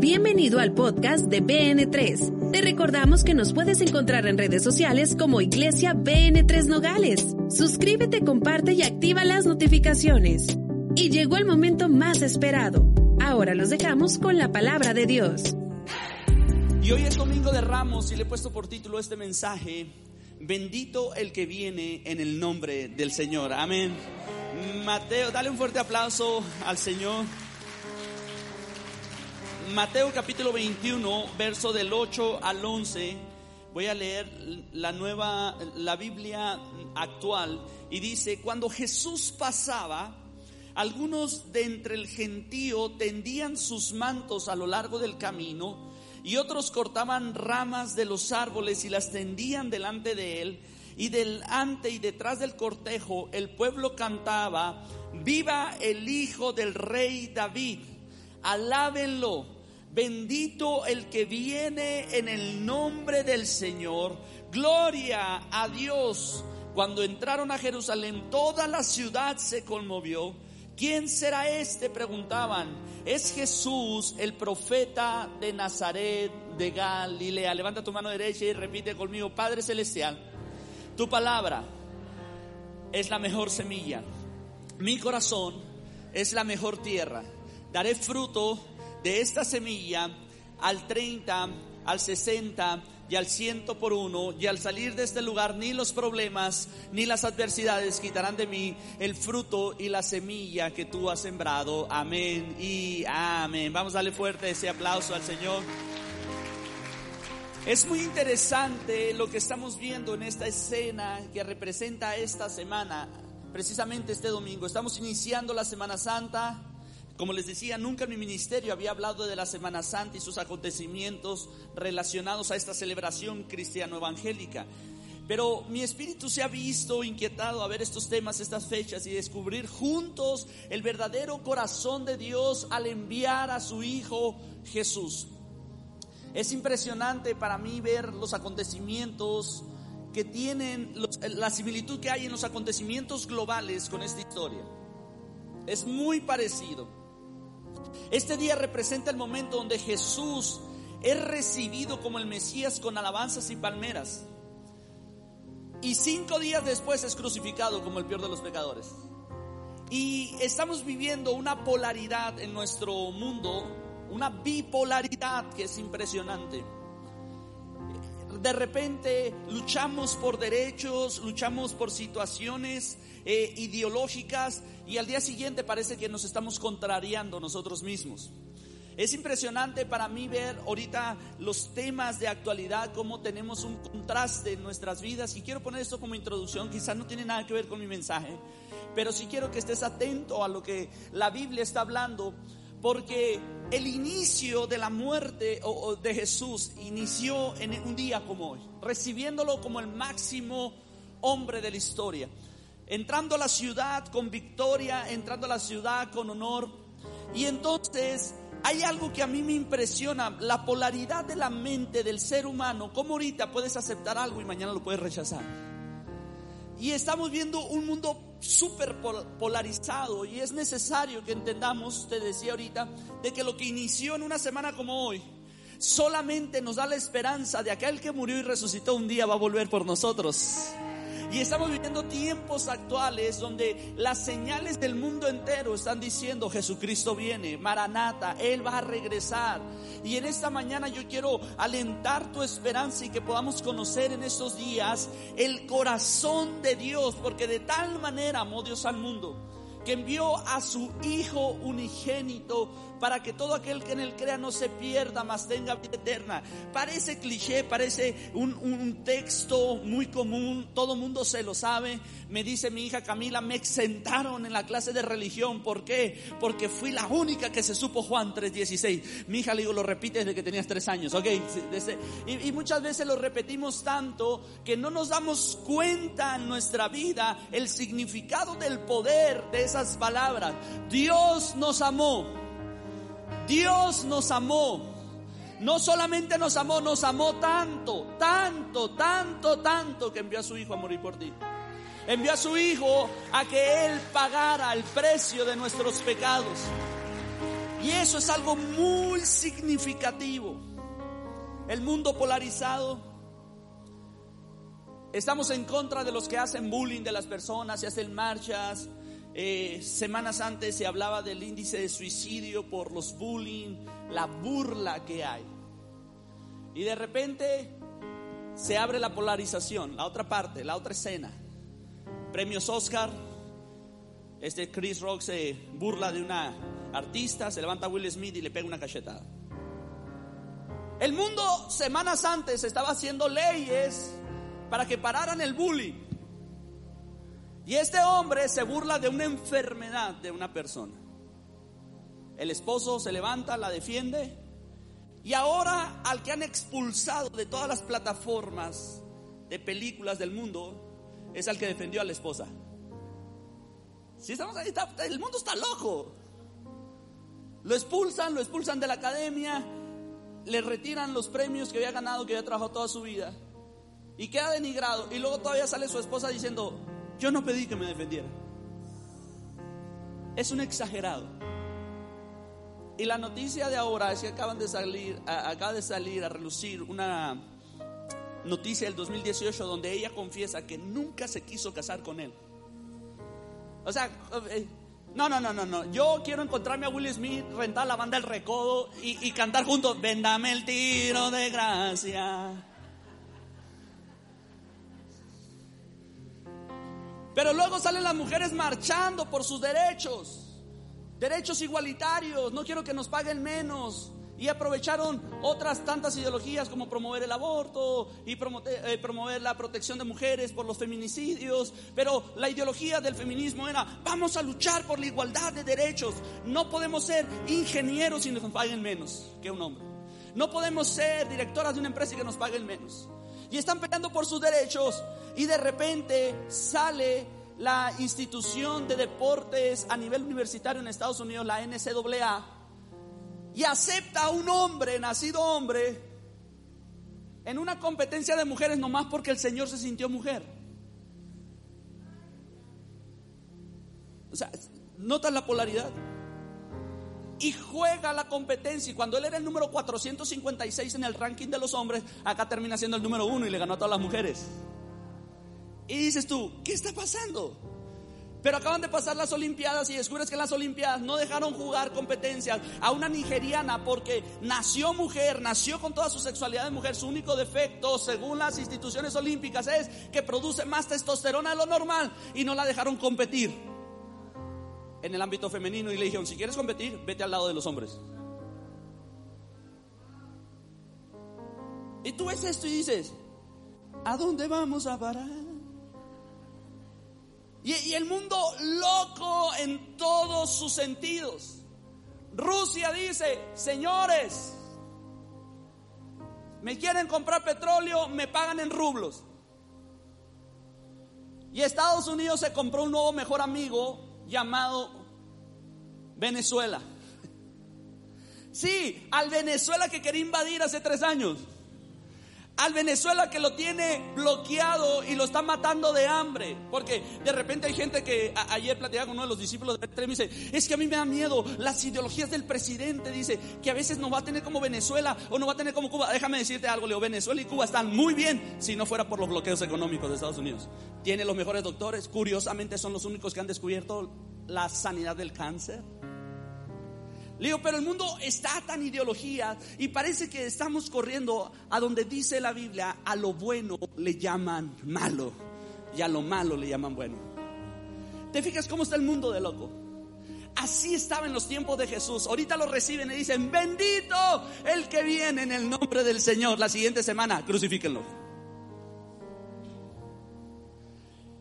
Bienvenido al podcast de BN3. Te recordamos que nos puedes encontrar en redes sociales como Iglesia BN3 Nogales. Suscríbete, comparte y activa las notificaciones. Y llegó el momento más esperado. Ahora los dejamos con la palabra de Dios. Y hoy es domingo de Ramos y le he puesto por título este mensaje, bendito el que viene en el nombre del Señor. Amén. Mateo, dale un fuerte aplauso al Señor. Mateo capítulo 21, verso del 8 al 11. Voy a leer la nueva, la Biblia actual y dice, cuando Jesús pasaba, algunos de entre el gentío tendían sus mantos a lo largo del camino y otros cortaban ramas de los árboles y las tendían delante de él. Y delante y detrás del cortejo el pueblo cantaba, viva el Hijo del Rey David, alábenlo Bendito el que viene en el nombre del Señor. Gloria a Dios. Cuando entraron a Jerusalén, toda la ciudad se conmovió. ¿Quién será este? Preguntaban. Es Jesús, el profeta de Nazaret de Galilea. Levanta tu mano derecha y repite conmigo, Padre Celestial, tu palabra es la mejor semilla. Mi corazón es la mejor tierra. Daré fruto de esta semilla al 30, al 60 y al ciento por uno, y al salir de este lugar ni los problemas ni las adversidades quitarán de mí el fruto y la semilla que tú has sembrado. Amén y amén. Vamos a darle fuerte ese aplauso al Señor. Es muy interesante lo que estamos viendo en esta escena que representa esta semana, precisamente este domingo. Estamos iniciando la Semana Santa como les decía, nunca en mi ministerio había hablado de la Semana Santa y sus acontecimientos relacionados a esta celebración cristiano-evangélica. Pero mi espíritu se ha visto inquietado a ver estos temas, estas fechas y descubrir juntos el verdadero corazón de Dios al enviar a su Hijo Jesús. Es impresionante para mí ver los acontecimientos que tienen, la similitud que hay en los acontecimientos globales con esta historia. Es muy parecido. Este día representa el momento donde Jesús es recibido como el Mesías con alabanzas y palmeras. Y cinco días después es crucificado como el peor de los pecadores. Y estamos viviendo una polaridad en nuestro mundo, una bipolaridad que es impresionante de repente luchamos por derechos, luchamos por situaciones eh, ideológicas y al día siguiente parece que nos estamos contrariando nosotros mismos. Es impresionante para mí ver ahorita los temas de actualidad, cómo tenemos un contraste en nuestras vidas. Y quiero poner esto como introducción, quizás no tiene nada que ver con mi mensaje, pero sí quiero que estés atento a lo que la Biblia está hablando porque el inicio de la muerte de Jesús inició en un día como hoy, recibiéndolo como el máximo hombre de la historia. Entrando a la ciudad con victoria, entrando a la ciudad con honor. Y entonces hay algo que a mí me impresiona, la polaridad de la mente del ser humano. ¿Cómo ahorita puedes aceptar algo y mañana lo puedes rechazar? Y estamos viendo un mundo súper polarizado y es necesario que entendamos, te decía ahorita, de que lo que inició en una semana como hoy, solamente nos da la esperanza de aquel que murió y resucitó un día va a volver por nosotros. Y estamos viviendo tiempos actuales donde las señales del mundo entero están diciendo Jesucristo viene, Maranata, Él va a regresar. Y en esta mañana yo quiero alentar tu esperanza y que podamos conocer en estos días el corazón de Dios, porque de tal manera amó Dios al mundo que envió a su Hijo unigénito para que todo aquel que en él crea no se pierda, mas tenga vida eterna. Parece cliché, parece un, un texto muy común, todo mundo se lo sabe. Me dice mi hija Camila, me exentaron en la clase de religión. ¿Por qué? Porque fui la única que se supo Juan 3.16. Mi hija le digo, lo repite desde que tenías tres años, ¿ok? y, y muchas veces lo repetimos tanto que no nos damos cuenta en nuestra vida el significado del poder de esas palabras. Dios nos amó Dios nos amó. No solamente nos amó, nos amó tanto, tanto, tanto, tanto que envió a su Hijo a morir por ti. Envió a su Hijo a que Él pagara el precio de nuestros pecados. Y eso es algo muy significativo. El mundo polarizado. Estamos en contra de los que hacen bullying de las personas, se hacen marchas. Eh, semanas antes se hablaba del índice de suicidio por los bullying, la burla que hay. Y de repente se abre la polarización, la otra parte, la otra escena. Premios Oscar, este Chris Rock se burla de una artista, se levanta Will Smith y le pega una cachetada. El mundo semanas antes estaba haciendo leyes para que pararan el bullying. Y este hombre se burla de una enfermedad de una persona. El esposo se levanta, la defiende. Y ahora al que han expulsado de todas las plataformas de películas del mundo es al que defendió a la esposa. Si estamos ahí, el mundo está loco. Lo expulsan, lo expulsan de la academia, le retiran los premios que había ganado, que había trabajado toda su vida. Y queda denigrado. Y luego todavía sale su esposa diciendo, yo no pedí que me defendiera. Es un exagerado. Y la noticia de ahora es que acaban de salir, acaba de salir a relucir una noticia del 2018 donde ella confiesa que nunca se quiso casar con él. O sea, eh, no, no, no, no, no. Yo quiero encontrarme a Will Smith, rentar la banda El Recodo y, cantar juntos, vendame el tiro de gracia. Pero luego salen las mujeres marchando por sus derechos, derechos igualitarios, no quiero que nos paguen menos, y aprovecharon otras tantas ideologías como promover el aborto y eh, promover la protección de mujeres por los feminicidios. Pero la ideología del feminismo era, vamos a luchar por la igualdad de derechos. No podemos ser ingenieros y nos paguen menos que un hombre. No podemos ser directoras de una empresa y que nos paguen menos. Y están peleando por sus derechos y de repente sale la institución de deportes a nivel universitario en Estados Unidos, la NCAA y acepta a un hombre, nacido hombre, en una competencia de mujeres nomás porque el Señor se sintió mujer. O sea, ¿notan la polaridad? Y juega la competencia. Y cuando él era el número 456 en el ranking de los hombres, acá termina siendo el número uno y le ganó a todas las mujeres. Y dices tú, ¿qué está pasando? Pero acaban de pasar las Olimpiadas y descubres que en las Olimpiadas no dejaron jugar competencias a una nigeriana porque nació mujer, nació con toda su sexualidad de mujer. Su único defecto, según las instituciones olímpicas, es que produce más testosterona de lo normal y no la dejaron competir en el ámbito femenino. Y le dijeron: Si quieres competir, vete al lado de los hombres. Y tú ves esto y dices: ¿A dónde vamos a parar? Y, el mundo loco en todos sus sentidos. Rusia dice, señores, me quieren comprar petróleo, me pagan en rublos. Y Estados Unidos se compró un nuevo mejor amigo llamado Venezuela. Sí, al Venezuela que quería invadir hace tres años al Venezuela que lo tiene bloqueado y lo está matando de hambre. Porque de repente hay gente que ayer platicaba con uno de los discípulos de y me dice, es que a mí me da miedo las ideologías del presidente, dice, que a veces nos va a tener como Venezuela o no va a tener como Cuba. Déjame decirte algo, Leo, Venezuela y Cuba están muy bien si no fuera por los bloqueos económicos de Estados Unidos. Tiene los mejores doctores, curiosamente son los únicos que han descubierto la sanidad del cáncer. Le digo, pero el mundo está tan ideología y parece que estamos corriendo a donde dice la Biblia, a lo bueno le llaman malo y a lo malo le llaman bueno. ¿Te fijas cómo está el mundo de loco? Así estaba en los tiempos de Jesús. Ahorita lo reciben y dicen, bendito el que viene en el nombre del Señor. La siguiente semana, crucifíquenlo.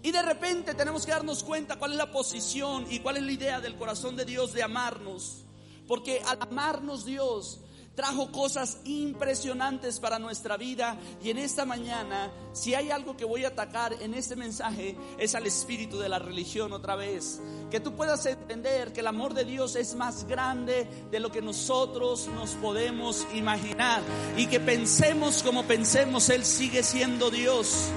Y de repente tenemos que darnos cuenta cuál es la posición y cuál es la idea del corazón de Dios de amarnos porque al amarnos Dios trajo cosas impresionantes para nuestra vida y en esta mañana, si hay algo que voy a atacar en este mensaje, es al espíritu de la religión otra vez. Que tú puedas entender que el amor de Dios es más grande de lo que nosotros nos podemos imaginar y que pensemos como pensemos, Él sigue siendo Dios.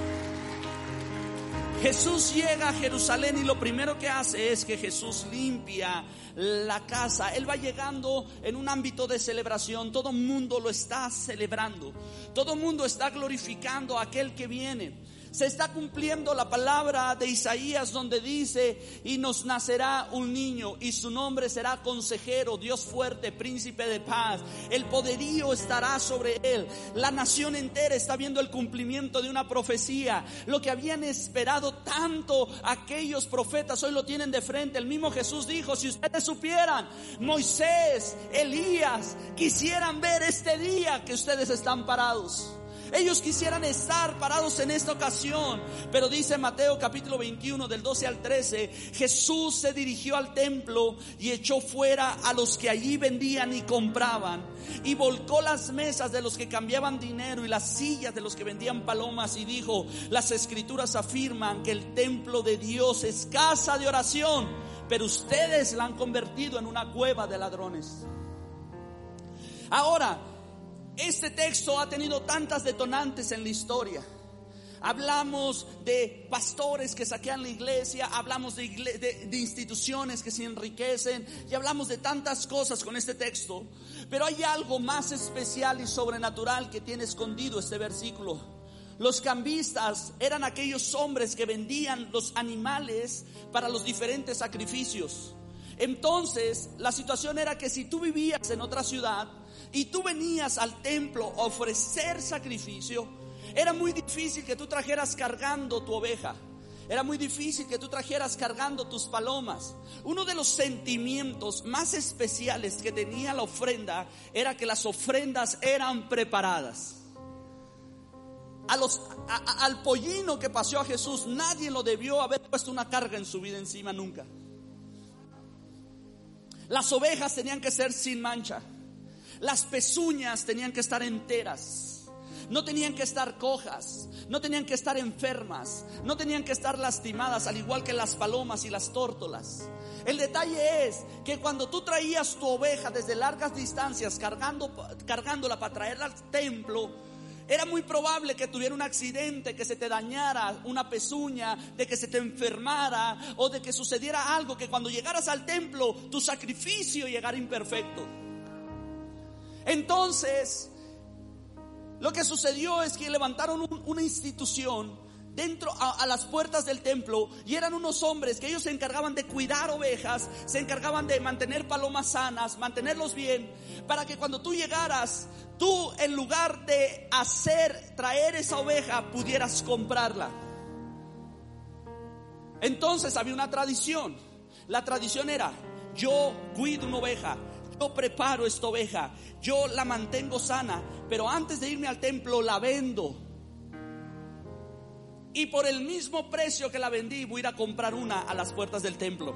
Jesús llega a Jerusalén y lo primero que hace es que Jesús limpia la casa. Él va llegando en un ámbito de celebración. Todo mundo lo está celebrando. Todo mundo está glorificando a aquel que viene se está cumpliendo la palabra de Isaías donde dice, y nos nacerá un niño y su nombre será consejero, Dios fuerte, príncipe de paz. El poderío estará sobre él. La nación entera está viendo el cumplimiento de una profecía. Lo que habían esperado tanto aquellos profetas hoy lo tienen de frente. El mismo Jesús dijo, si ustedes supieran, Moisés, Elías, quisieran ver este día que ustedes están parados. Ellos quisieran estar parados en esta ocasión, pero dice Mateo capítulo 21 del 12 al 13, Jesús se dirigió al templo y echó fuera a los que allí vendían y compraban y volcó las mesas de los que cambiaban dinero y las sillas de los que vendían palomas y dijo, las escrituras afirman que el templo de Dios es casa de oración, pero ustedes la han convertido en una cueva de ladrones. Ahora, este texto ha tenido tantas detonantes en la historia. Hablamos de pastores que saquean la iglesia, hablamos de, instituciones que se enriquecen y hablamos de tantas cosas con este texto. Pero hay algo más especial y sobrenatural que tiene escondido este versículo. Los cambistas eran aquellos hombres que vendían los animales para los diferentes sacrificios. Entonces, la situación era que si tú vivías en otra ciudad, y tú venías al templo a ofrecer sacrificio, era muy difícil que tú trajeras cargando tu oveja. Era muy difícil que tú trajeras cargando tus palomas. Uno de los sentimientos más especiales que tenía la ofrenda era que las ofrendas eran preparadas. Al pollino que paseó a Jesús, nadie lo debió haber puesto una carga en su vida encima nunca. Las ovejas tenían que ser sin mancha. Las pezuñas tenían que estar enteras. No tenían que estar cojas, no tenían que estar enfermas, no tenían que estar lastimadas, al igual que las palomas y las tórtolas. El detalle es que cuando tú traías tu oveja desde largas distancias cargando, cargándola para traerla al templo, era muy probable que tuviera un accidente, que se te dañara una pezuña, de que se te enfermara o de que sucediera algo, que cuando llegaras al templo tu sacrificio llegara imperfecto. Entonces, lo que sucedió es que levantaron una institución dentro a, las puertas del templo y eran unos hombres que ellos se encargaban de cuidar ovejas, se encargaban de mantener palomas sanas, mantenerlos bien, para que cuando tú llegaras, tú en lugar de hacer, traer esa oveja, pudieras comprarla. Entonces había una tradición. La tradición era, yo cuido una oveja, yo preparo esta oveja, yo la mantengo sana, pero antes de irme al templo la vendo. Y por el mismo precio que la vendí, voy a ir a comprar una a las puertas del templo.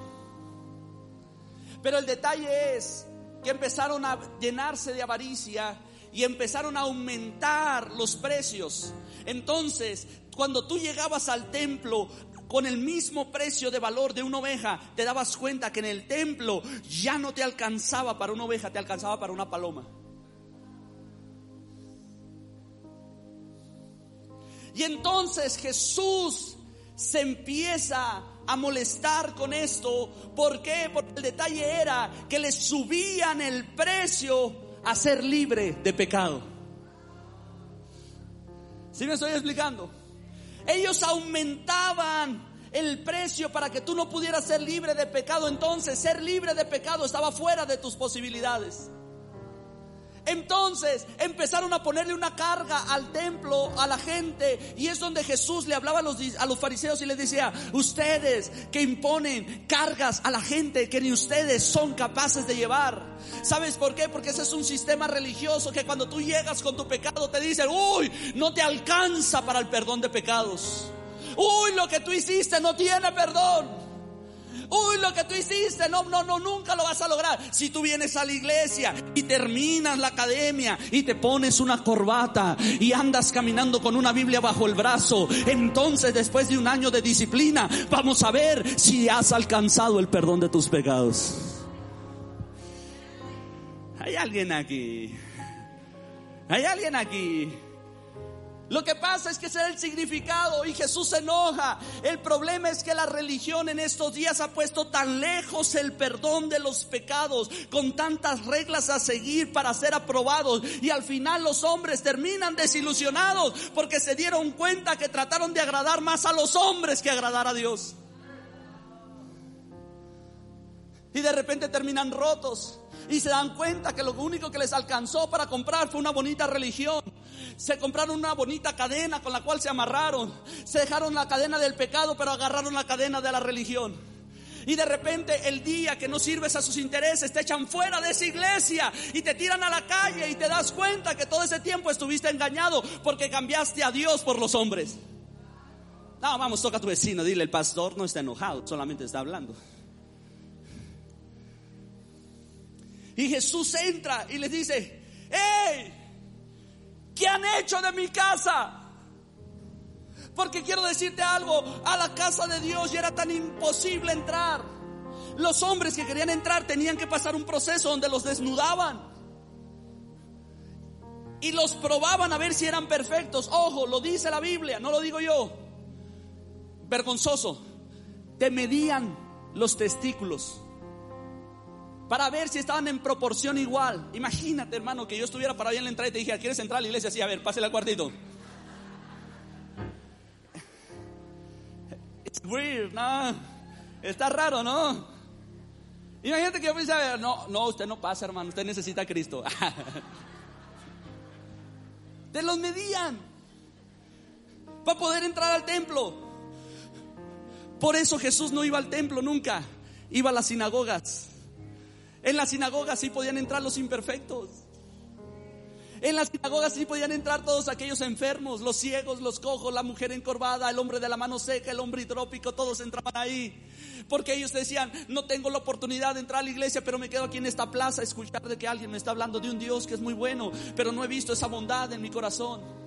Pero el detalle es que empezaron a llenarse de avaricia y empezaron a aumentar los precios. Entonces, cuando tú llegabas al templo, con el mismo precio de valor de una oveja, te dabas cuenta que en el templo ya no te alcanzaba para una oveja, te alcanzaba para una paloma. Y entonces Jesús se empieza a molestar con esto. ¿Por qué? Porque el detalle era que le subían el precio a ser libre de pecado. ¿Sí me estoy explicando? Ellos aumentaban el precio para que tú no pudieras ser libre de pecado. Entonces, ser libre de pecado estaba fuera de tus posibilidades. Entonces empezaron a ponerle una carga al templo, a la gente, y es donde Jesús le hablaba a los, fariseos y les decía, ustedes que imponen cargas a la gente que ni ustedes son capaces de llevar. ¿Sabes por qué? Porque ese es un sistema religioso que cuando tú llegas con tu pecado te dicen, uy, no te alcanza para el perdón de pecados. Uy, lo que tú hiciste no tiene perdón. Uy, lo que tú hiciste, no, no, no, nunca lo vas a lograr. Si tú vienes a la iglesia y terminas la academia y te pones una corbata y andas caminando con una Biblia bajo el brazo, entonces después de un año de disciplina, vamos a ver si has alcanzado el perdón de tus pecados. Hay alguien aquí. Hay alguien aquí. Lo que pasa es que ese es el significado y Jesús se enoja. El problema es que la religión en estos días ha puesto tan lejos el perdón de los pecados, con tantas reglas a seguir para ser aprobados. Y al final los hombres terminan desilusionados porque se dieron cuenta que trataron de agradar más a los hombres que agradar a Dios. Y de repente terminan rotos y se dan cuenta que lo único que les alcanzó para comprar fue una bonita religión. Se compraron una bonita cadena con la cual se amarraron. Se dejaron la cadena del pecado, pero agarraron la cadena de la religión. Y de repente el día que no sirves a sus intereses te echan fuera de esa iglesia y te tiran a la calle y te das cuenta que todo ese tiempo estuviste engañado porque cambiaste a Dios por los hombres. No, vamos, toca a tu vecino, dile, el pastor no está enojado, solamente está hablando. Y Jesús entra y les dice, ¡Hey! ¿Qué han hecho de mi casa? Porque quiero decirte algo, a la casa de Dios ya era tan imposible entrar. Los hombres que querían entrar tenían que pasar un proceso donde los desnudaban. Y los probaban a ver si eran perfectos. Ojo, lo dice la Biblia, no lo digo yo. Vergonzoso. Te medían los testículos para ver si estaban en proporción igual. Imagínate, hermano, que yo estuviera para allá en la entrada y te dije, ¿quieres entrar a la iglesia? Sí, a ver, pásale al cuartito. It's weird, ¿no? Está raro, ¿no? Imagínate que yo pensé, a ver, no, no, usted no pasa, hermano, usted necesita a Cristo. Te los medían para poder entrar al templo. Por eso Jesús no iba al templo nunca, iba a las sinagogas. En la sinagoga sí podían entrar los imperfectos. En las sinagogas sí podían entrar todos aquellos enfermos, los ciegos, los cojos, la mujer encorvada, el hombre de la mano seca, el hombre hidrópico, todos entraban ahí. Porque ellos decían, no tengo la oportunidad de entrar a la iglesia, pero me quedo aquí en esta plaza a escuchar de que alguien me está hablando de un Dios que es muy bueno, pero no he visto esa bondad en mi corazón.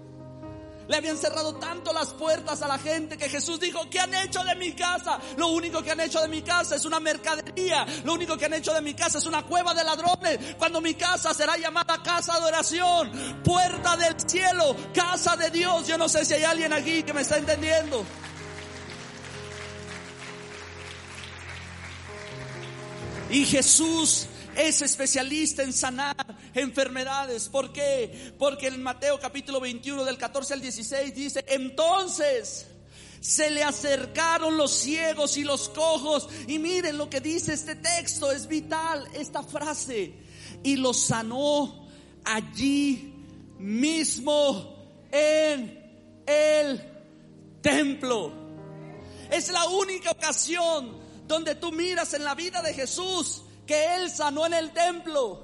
Le habían cerrado tanto las puertas a la gente que Jesús dijo, ¿qué han hecho de mi casa? Lo único que han hecho de mi casa es una mercadería. Lo único que han hecho de mi casa es una cueva de ladrones. Cuando mi casa será llamada casa de oración, puerta del cielo, casa de Dios. Yo no sé si hay alguien aquí que me está entendiendo. Y Jesús es especialista en sanar enfermedades. ¿Por qué? Porque en Mateo capítulo 21 del 14 al 16 dice, entonces se le acercaron los ciegos y los cojos. Y miren lo que dice este texto, es vital esta frase. Y los sanó allí mismo en el templo. Es la única ocasión donde tú miras en la vida de Jesús que Él sanó en el templo.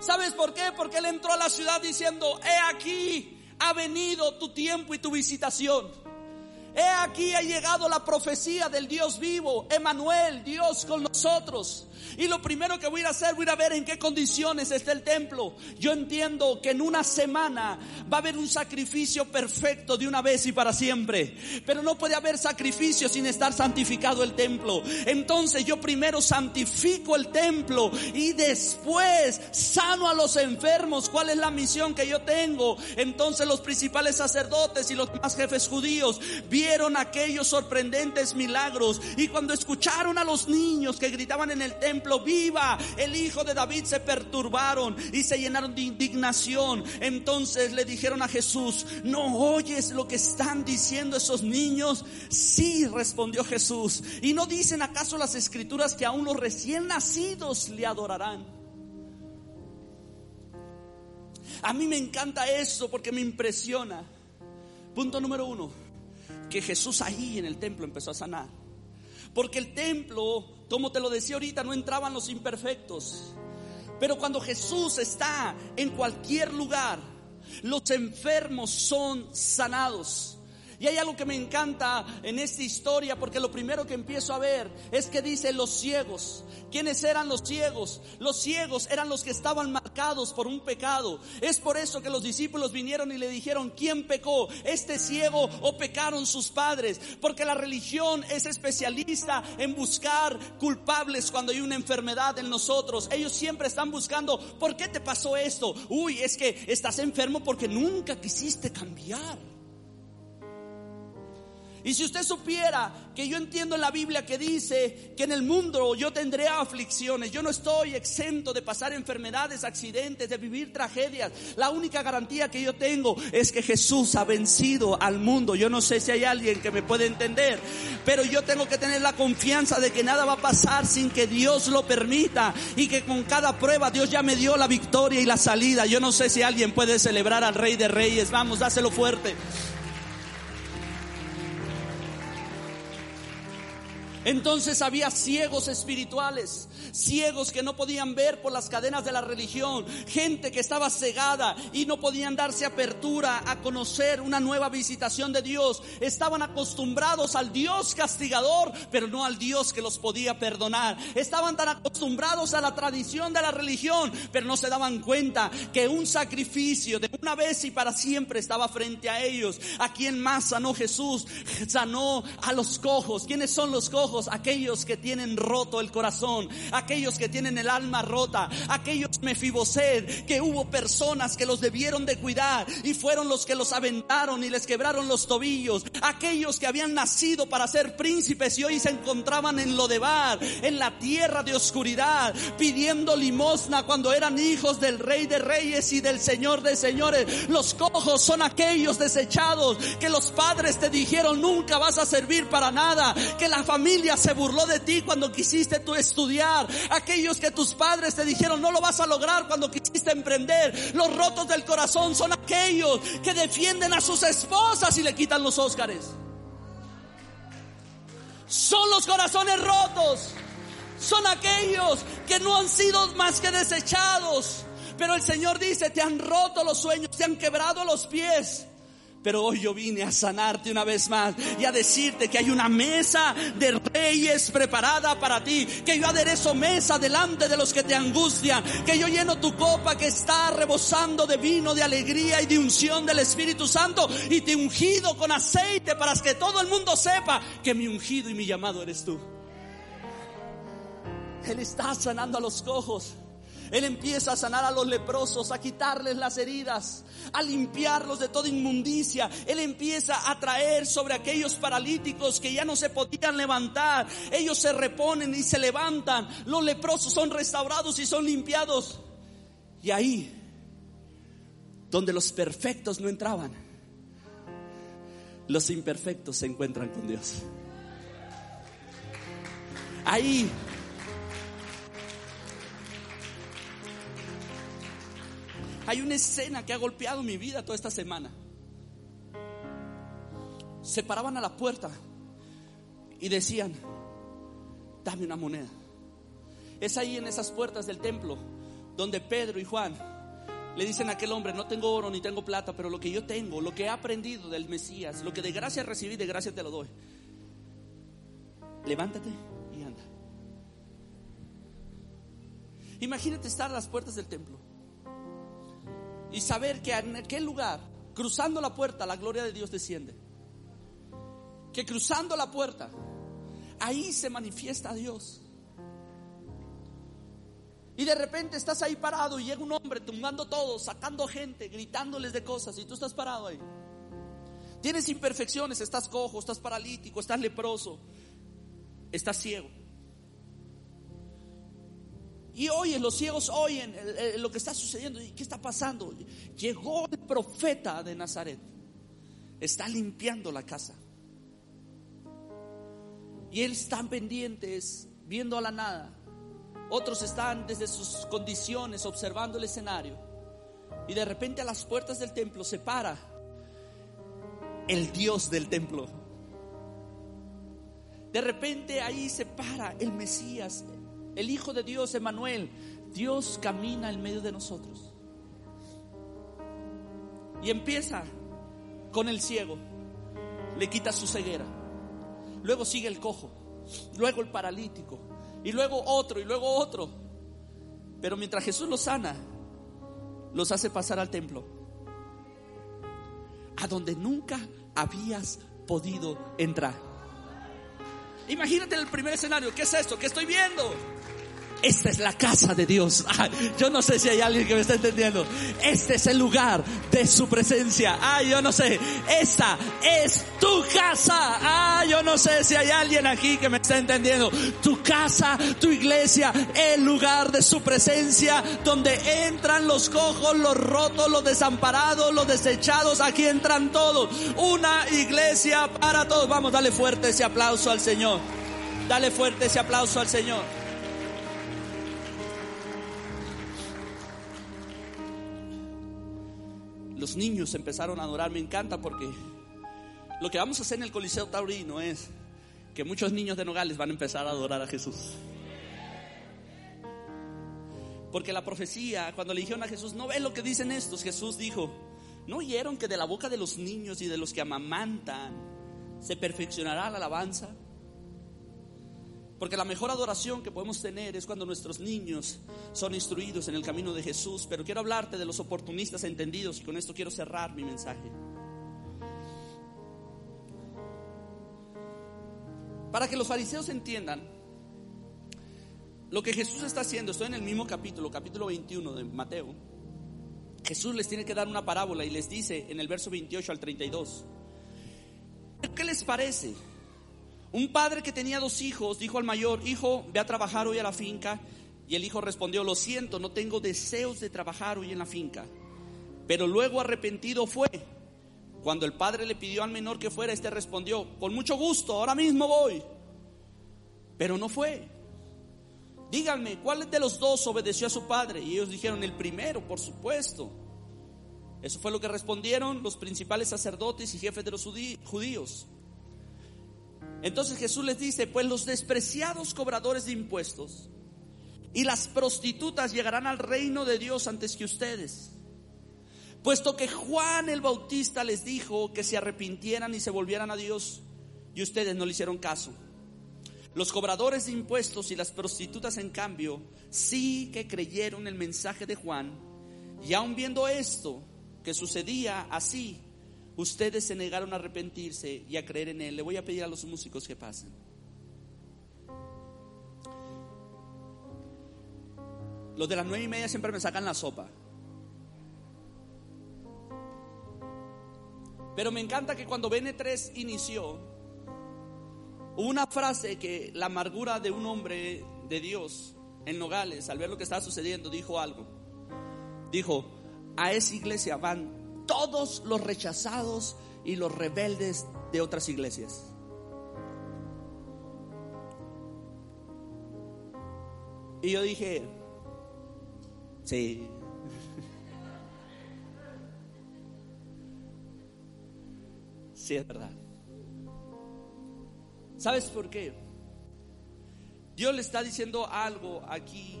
¿Sabes por qué? Porque Él entró a la ciudad diciendo, he aquí, ha venido tu tiempo y tu visitación. He aquí ha llegado la profecía del Dios vivo, Emanuel, Dios con nosotros. Y lo primero que voy a hacer, voy a ver en qué condiciones está el templo. Yo entiendo que en una semana va a haber un sacrificio perfecto de una vez y para siempre. Pero no puede haber sacrificio sin estar santificado el templo. Entonces yo primero santifico el templo y después sano a los enfermos. ¿Cuál es la misión que yo tengo? Entonces los principales sacerdotes y los más jefes judíos vieron aquellos sorprendentes milagros. Y cuando escucharon a los niños que gritaban en el templo, viva el hijo de David, se perturbaron y se llenaron de indignación. Entonces le dijeron a Jesús, ¿no oyes lo que están diciendo esos niños? Sí, respondió Jesús. ¿Y no dicen acaso las escrituras que aún los recién nacidos le adorarán? A mí me encanta eso porque me impresiona. Punto número uno, que Jesús ahí en el templo empezó a sanar. Porque el templo como te lo decía ahorita, no entraban los imperfectos. Pero cuando Jesús está en cualquier lugar, los enfermos son sanados. Y hay algo que me encanta en esta historia porque lo primero que empiezo a ver es que dice los ciegos. ¿Quiénes eran los ciegos? Los ciegos eran los que estaban marcados por un pecado. Es por eso que los discípulos vinieron y le dijeron, ¿quién pecó? ¿Este ciego o pecaron sus padres? Porque la religión es especialista en buscar culpables cuando hay una enfermedad en nosotros. Ellos siempre están buscando, ¿por qué te pasó esto? Uy, es que estás enfermo porque nunca quisiste cambiar. Y si usted supiera que yo entiendo en la Biblia que dice que en el mundo yo tendré aflicciones, yo no estoy exento de pasar enfermedades, accidentes, de vivir tragedias. La única garantía que yo tengo es que Jesús ha vencido al mundo. Yo no sé si hay alguien que me puede entender, pero yo tengo que tener la confianza de que nada va a pasar sin que Dios lo permita y que con cada prueba Dios ya me dio la victoria y la salida. Yo no sé si alguien puede celebrar al Rey de Reyes. Vamos, dáselo fuerte. Entonces había ciegos espirituales, ciegos que no podían ver por las cadenas de la religión, gente que estaba cegada y no podían darse apertura a conocer una nueva visitación de Dios. Estaban acostumbrados al Dios castigador, pero no al Dios que los podía perdonar. Estaban tan acostumbrados a la tradición de la religión, pero no se daban cuenta que un sacrificio de una vez y para siempre estaba frente a ellos. ¿A quién más sanó Jesús? Sanó a los cojos. ¿Quiénes son los cojos? Aquellos que tienen roto el corazón, aquellos que tienen el alma rota, aquellos mefiboset, que hubo personas que los debieron de cuidar y fueron los que los aventaron y les quebraron los tobillos, aquellos que habían nacido para ser príncipes y hoy se encontraban en lo de bar, en la tierra de oscuridad, pidiendo limosna cuando eran hijos del rey de reyes y del señor de señores. Los cojos son aquellos desechados que los padres te dijeron nunca vas a servir para nada, que la familia se burló de ti cuando quisiste tú estudiar. Aquellos que tus padres te dijeron no lo vas a lograr cuando quisiste emprender. Los rotos del corazón son aquellos que defienden a sus esposas y le quitan los Óscares. Son los corazones rotos. Son aquellos que no han sido más que desechados. Pero el Señor dice, te han roto los sueños, te han quebrado los pies. Pero hoy yo vine a sanarte una vez más y a decirte que hay una mesa de reyes preparada para ti, que yo aderezo mesa delante de los que te angustian, que yo lleno tu copa que está rebosando de vino, de alegría y de unción del Espíritu Santo y te ungido con aceite para que todo el mundo sepa que mi ungido y mi llamado eres tú. Él está sanando a los cojos. Él empieza a sanar a los leprosos, a quitarles las heridas, a limpiarlos de toda inmundicia. Él empieza a traer sobre aquellos paralíticos que ya no se podían levantar. Ellos se reponen y se levantan. Los leprosos son restaurados y son limpiados. Y ahí, donde los perfectos no entraban, los imperfectos se encuentran con Dios. Ahí Hay una escena que ha golpeado mi vida toda esta semana. Se paraban a la puerta y decían, dame una moneda. Es ahí en esas puertas del templo donde Pedro y Juan le dicen a aquel hombre, no tengo oro ni tengo plata, pero lo que yo tengo, lo que he aprendido del Mesías, lo que de gracia recibí, de gracia te lo doy. Levántate y anda. Imagínate estar a las puertas del templo y saber que en aquel lugar, cruzando la puerta, la gloria de Dios desciende. Que cruzando la puerta, ahí se manifiesta Dios. Y de repente estás ahí parado y llega un hombre tumbando todo, sacando gente, gritándoles de cosas y tú estás parado ahí. Tienes imperfecciones, estás cojo, estás paralítico, estás leproso, estás ciego. Y oyen, los ciegos oyen lo que está sucediendo. ¿Y qué está pasando? Llegó el profeta de Nazaret. Está limpiando la casa. Y él están pendientes, viendo a la nada. Otros están desde sus condiciones observando el escenario. Y de repente a las puertas del templo se para el Dios del templo. De repente ahí se para el Mesías, el Hijo de Dios, Emanuel. Dios camina en medio de nosotros. Y empieza con el ciego. le quita su ceguera. Luego sigue el cojo, luego el paralítico, y luego otro, y luego otro. Pero mientras Jesús los sana, los hace pasar al templo, a donde nunca habías podido entrar. Imagínate el primer escenario, ¿qué es esto? ¿Qué estoy viendo? Esta es la casa de Dios. yo no sé si hay alguien que me está entendiendo. Este es el lugar de su presencia. Ay, yo no sé. Esta es tu casa. Ah, yo no sé si hay alguien aquí que me está entendiendo. Tu casa, tu iglesia, el lugar de su presencia donde entran los cojos, los rotos, los desamparados, los desechados. Aquí entran todos. Una iglesia para todos. Vamos, dale fuerte ese aplauso al Señor. Dale fuerte ese aplauso al Señor. Los niños empezaron a adorar. Me encanta porque lo que vamos a hacer en el Coliseo Taurino es que muchos niños de Nogales van a empezar a adorar a Jesús. Porque la profecía, cuando le dijeron a Jesús, no ves lo que dicen estos, Jesús dijo, ¿no oyeron que de la boca de los niños y de los que amamantan se perfeccionará la alabanza? Porque la mejor adoración que podemos tener es cuando nuestros niños son instruidos en el camino de Jesús. Pero quiero hablarte de los oportunistas entendidos y con esto quiero cerrar mi mensaje. Para que los fariseos entiendan lo que Jesús está haciendo, estoy en el mismo capítulo, capítulo 21 de Mateo. Jesús les tiene que dar una parábola y les dice en el verso 28 al 32, ¿qué les parece? Un padre que tenía dos hijos dijo al mayor, hijo, ve a trabajar hoy a la finca. Y el hijo respondió, lo siento, no tengo deseos de trabajar hoy en la finca. Pero luego arrepentido fue. Cuando el padre le pidió al menor que fuera, este respondió, con mucho gusto, ahora mismo voy. Pero no fue. Díganme, ¿cuál de los dos obedeció a su padre? Y ellos dijeron, el primero, por supuesto. Eso fue lo que respondieron los principales sacerdotes y jefes de los judíos. Entonces Jesús les dice, pues los despreciados cobradores de impuestos y las prostitutas llegarán al reino de Dios antes que ustedes. Puesto que Juan el Bautista les dijo que se arrepintieran y se volvieran a Dios y ustedes no le hicieron caso. Los cobradores de impuestos y las prostitutas, en cambio, sí que creyeron el mensaje de Juan y aun viendo esto, que sucedía así, ustedes se negaron a arrepentirse y a creer en Él. Le voy a pedir a los músicos que pasen. Los de las nueve y media siempre me sacan la sopa. Pero me encanta que cuando BN3 inició, hubo una frase que la amargura de un hombre de Dios en Nogales, al ver lo que estaba sucediendo, dijo algo. Dijo, a esa iglesia van todos los rechazados y los rebeldes de otras iglesias. Y yo dije, sí. Sí, es verdad. ¿Sabes por qué? Dios le está diciendo algo aquí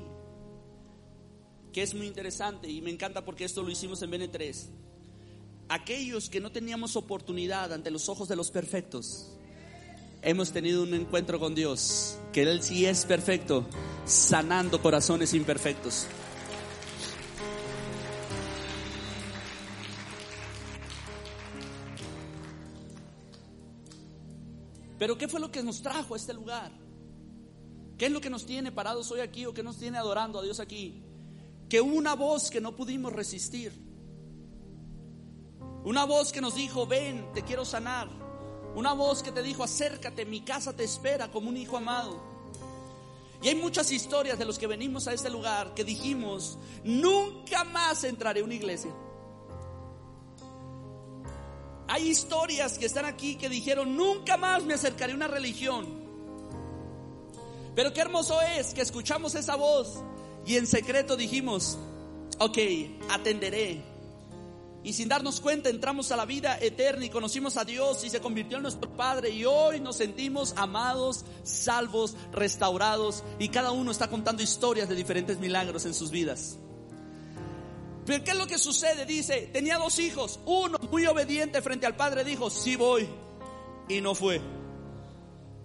que es muy interesante y me encanta porque esto lo hicimos en BN3 aquellos que no teníamos oportunidad ante los ojos de los perfectos, hemos tenido un encuentro con Dios, que Él sí es perfecto, sanando corazones imperfectos. Pero ¿qué fue lo que nos trajo a este lugar? ¿Qué es lo que nos tiene parados hoy aquí o qué nos tiene adorando a Dios aquí? Que una voz que no pudimos resistir una voz que nos dijo, ven, te quiero sanar. Una voz que te dijo, acércate, mi casa te espera como un hijo amado. Y hay muchas historias de los que venimos a este lugar que dijimos, nunca más entraré a una iglesia. Hay historias que están aquí que dijeron, nunca más me acercaré a una religión. Pero qué hermoso es que escuchamos esa voz y en secreto dijimos, ok, atenderé, y sin darnos cuenta entramos a la vida eterna y conocimos a Dios y se convirtió en nuestro Padre y hoy nos sentimos amados, salvos, restaurados y cada uno está contando historias de diferentes milagros en sus vidas. Pero ¿qué es lo que sucede? Dice, tenía dos hijos, uno muy obediente frente al Padre dijo, sí voy, y no fue.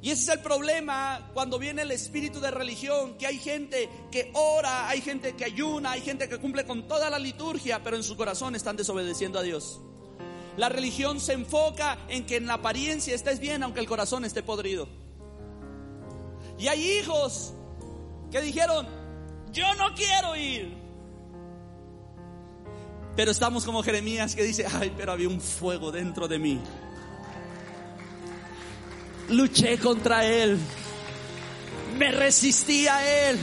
Y ese es el problema cuando viene el espíritu de religión, que hay gente que ora, hay gente que ayuna, hay gente que cumple con toda la liturgia, pero en su corazón están desobedeciendo a Dios. La religión se enfoca en que en la apariencia estés bien, aunque el corazón esté podrido. Y hay hijos que dijeron, yo no quiero ir. Pero estamos como Jeremías que dice, ay, pero había un fuego dentro de mí luché contra él. Me resistí a él.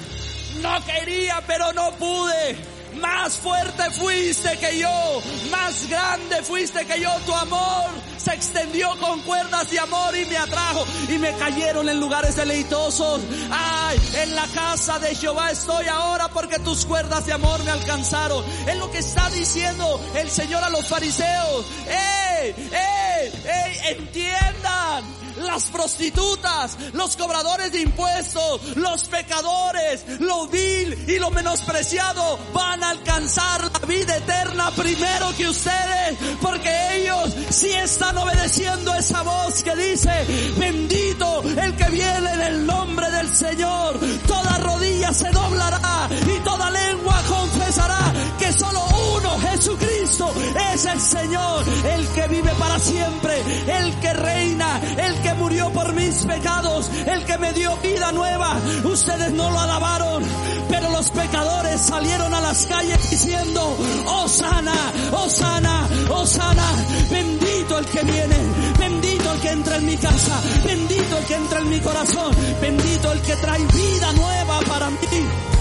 No quería, pero no pude. Más fuerte fuiste que yo, más grande fuiste que yo, tu amor se extendió con cuerdas de amor y me atrajo y me cayeron en lugares deleitosos. Ay, en la casa de Jehová estoy ahora porque tus cuerdas de amor me alcanzaron. Es lo que está diciendo el Señor a los fariseos. ¡Ey, ey, ey! Entiendan las prostitutas, los cobradores de impuestos, los pecadores, lo vil y lo menospreciado van a alcanzar la vida eterna primero que ustedes, porque ellos sí están obedeciendo esa voz que dice, bendito el que viene en el nombre del Señor, toda rodilla se doblará y toda lengua confesará que solo uno, Jesucristo, es el Señor, el que vive para siempre, el que reina, el que murió por mis pecados, el que me dio vida nueva. Ustedes no lo alabaron, pero los pecadores salieron a las calles diciendo, Osana, Osana, Osana, bendito el que viene, bendito el que entra en mi casa, bendito el que entra en mi corazón, bendito el que trae vida nueva para mí.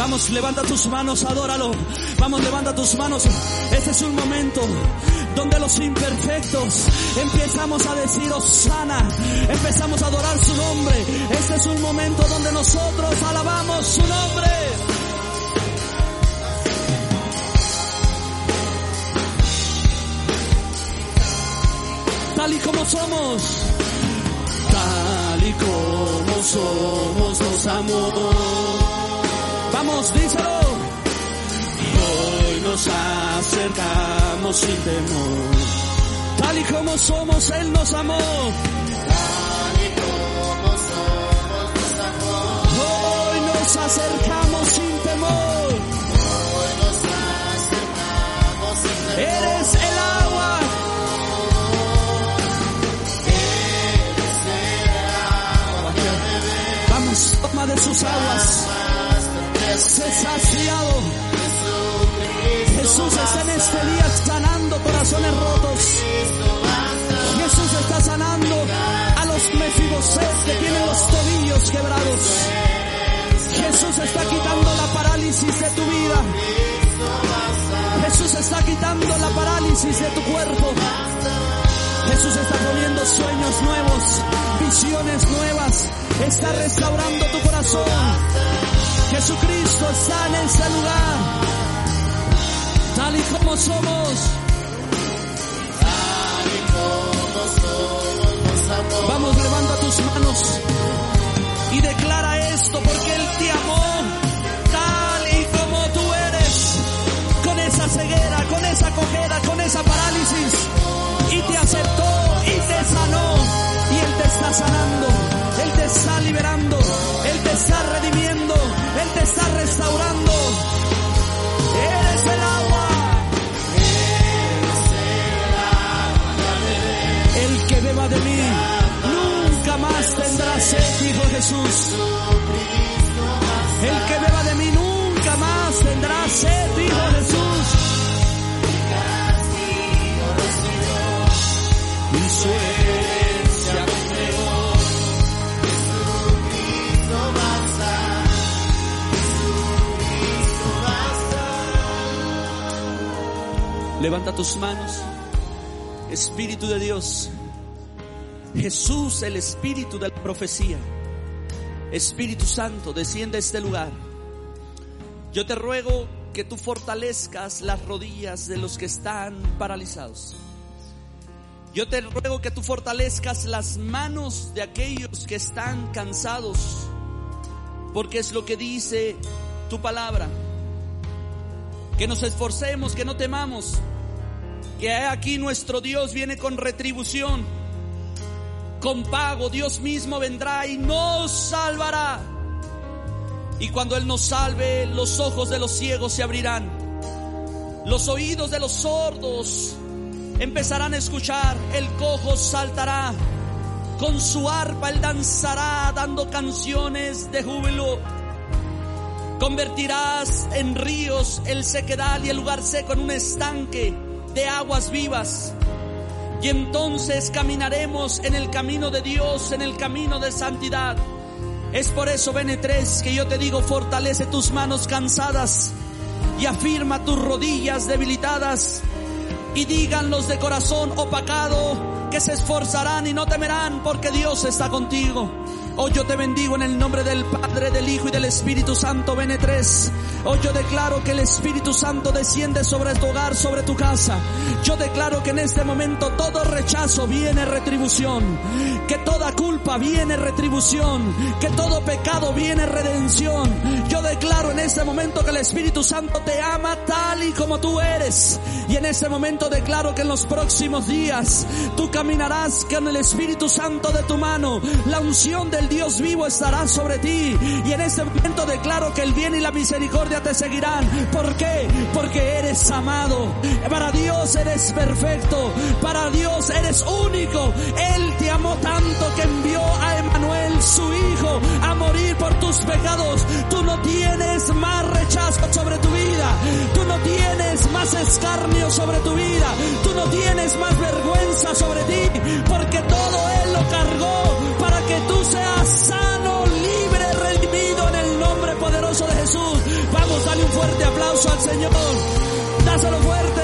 Vamos, levanta tus manos, adóralo. Vamos, levanta tus manos. Este es un momento donde los imperfectos empezamos a decir Osana, empezamos a adorar su nombre. Este es un momento donde nosotros alabamos su nombre. Tal y como somos, nos acercamos sin temor. Tal y como somos, Él nos amó. Tal y como somos, nos amó. Hoy nos acercamos sin temor. Hoy nos acercamos sin temor. Eres el agua. Eres el agua que. Vamos, toma de sus aguas. Se saciado. Jesús está en este día sanando corazones rotos. Jesús está sanando a los mefiboset que tienen los tobillos quebrados. Jesús está quitando la parálisis de tu vida. Jesús está quitando la parálisis de tu cuerpo. Jesús está poniendo sueños nuevos, visiones nuevas. Está restaurando tu corazón. Jesucristo está en este lugar tal y como somos. Tal y como somos. Vamos, levanta tus manos y declara esto porque Él te amó tal y como tú eres, con esa ceguera, con esa cojera, con esa parálisis, y te aceptó y te sanó, y Él te está sanando, Él te está liberando, Él te está redimiendo, Él te está restaurando. Más tendrá sed, dijo Jesús. El que beba de mí nunca más tendrá sed, dijo Jesús. Su herencia conmigo. Levanta tus manos. Espíritu de Dios. Jesús, el Espíritu de la profecía. Espíritu Santo, desciende a este lugar. Yo te ruego que tú fortalezcas las rodillas de los que están paralizados. Yo te ruego que tú fortalezcas las manos de aquellos que están cansados, porque es lo que dice tu palabra. Que nos esforcemos, que no temamos, que aquí nuestro Dios viene con retribución, con pago. Dios mismo vendrá y nos salvará. Y cuando Él nos salve, los ojos de los ciegos se abrirán. Los oídos de los sordos empezarán a escuchar. El cojo saltará. Con su arpa Él danzará dando canciones de júbilo. Convertirás en ríos el sequedal y el lugar seco en un estanque de aguas vivas. Y entonces caminaremos en el camino de Dios, en el camino de santidad. Es por eso, Bene3, que yo te digo, fortalece tus manos cansadas y afirma tus rodillas debilitadas. Y digan los de corazón opacado que se esforzarán y no temerán porque Dios está contigo. Hoy yo te bendigo en el nombre del Padre, del Hijo y del Espíritu Santo, Bene 3. Hoy yo declaro que el Espíritu Santo desciende sobre tu hogar, sobre tu casa. Yo declaro que en este momento todo rechazo viene retribución. Que toda culpa viene retribución. Que todo pecado viene redención. Yo declaro en este momento que el Espíritu Santo te ama tal y como tú eres. Y en este momento declaro que en los próximos días tú caminarás con el Espíritu Santo de tu mano. La unción del Dios vivo estará sobre ti. Y en este momento declaro que el bien y la misericordia te seguirán. ¿Por qué? Porque eres amado. Para Dios eres perfecto. Para Dios eres único. Él te amó tanto que envió a Emanuel, su hijo, a morir por tus pecados. Tú no tienes más rechazo sobre tu vida. Tú no tienes más escarnio sobre tu vida. Tú no tienes más vergüenza sobre ti. Porque todo Él lo cargó para que tú seas sano, libre, redimido en el nombre poderoso de Jesús. Vamos, dale un fuerte aplauso al Señor. Dáselo fuerte.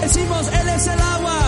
Decimos, Él es el agua.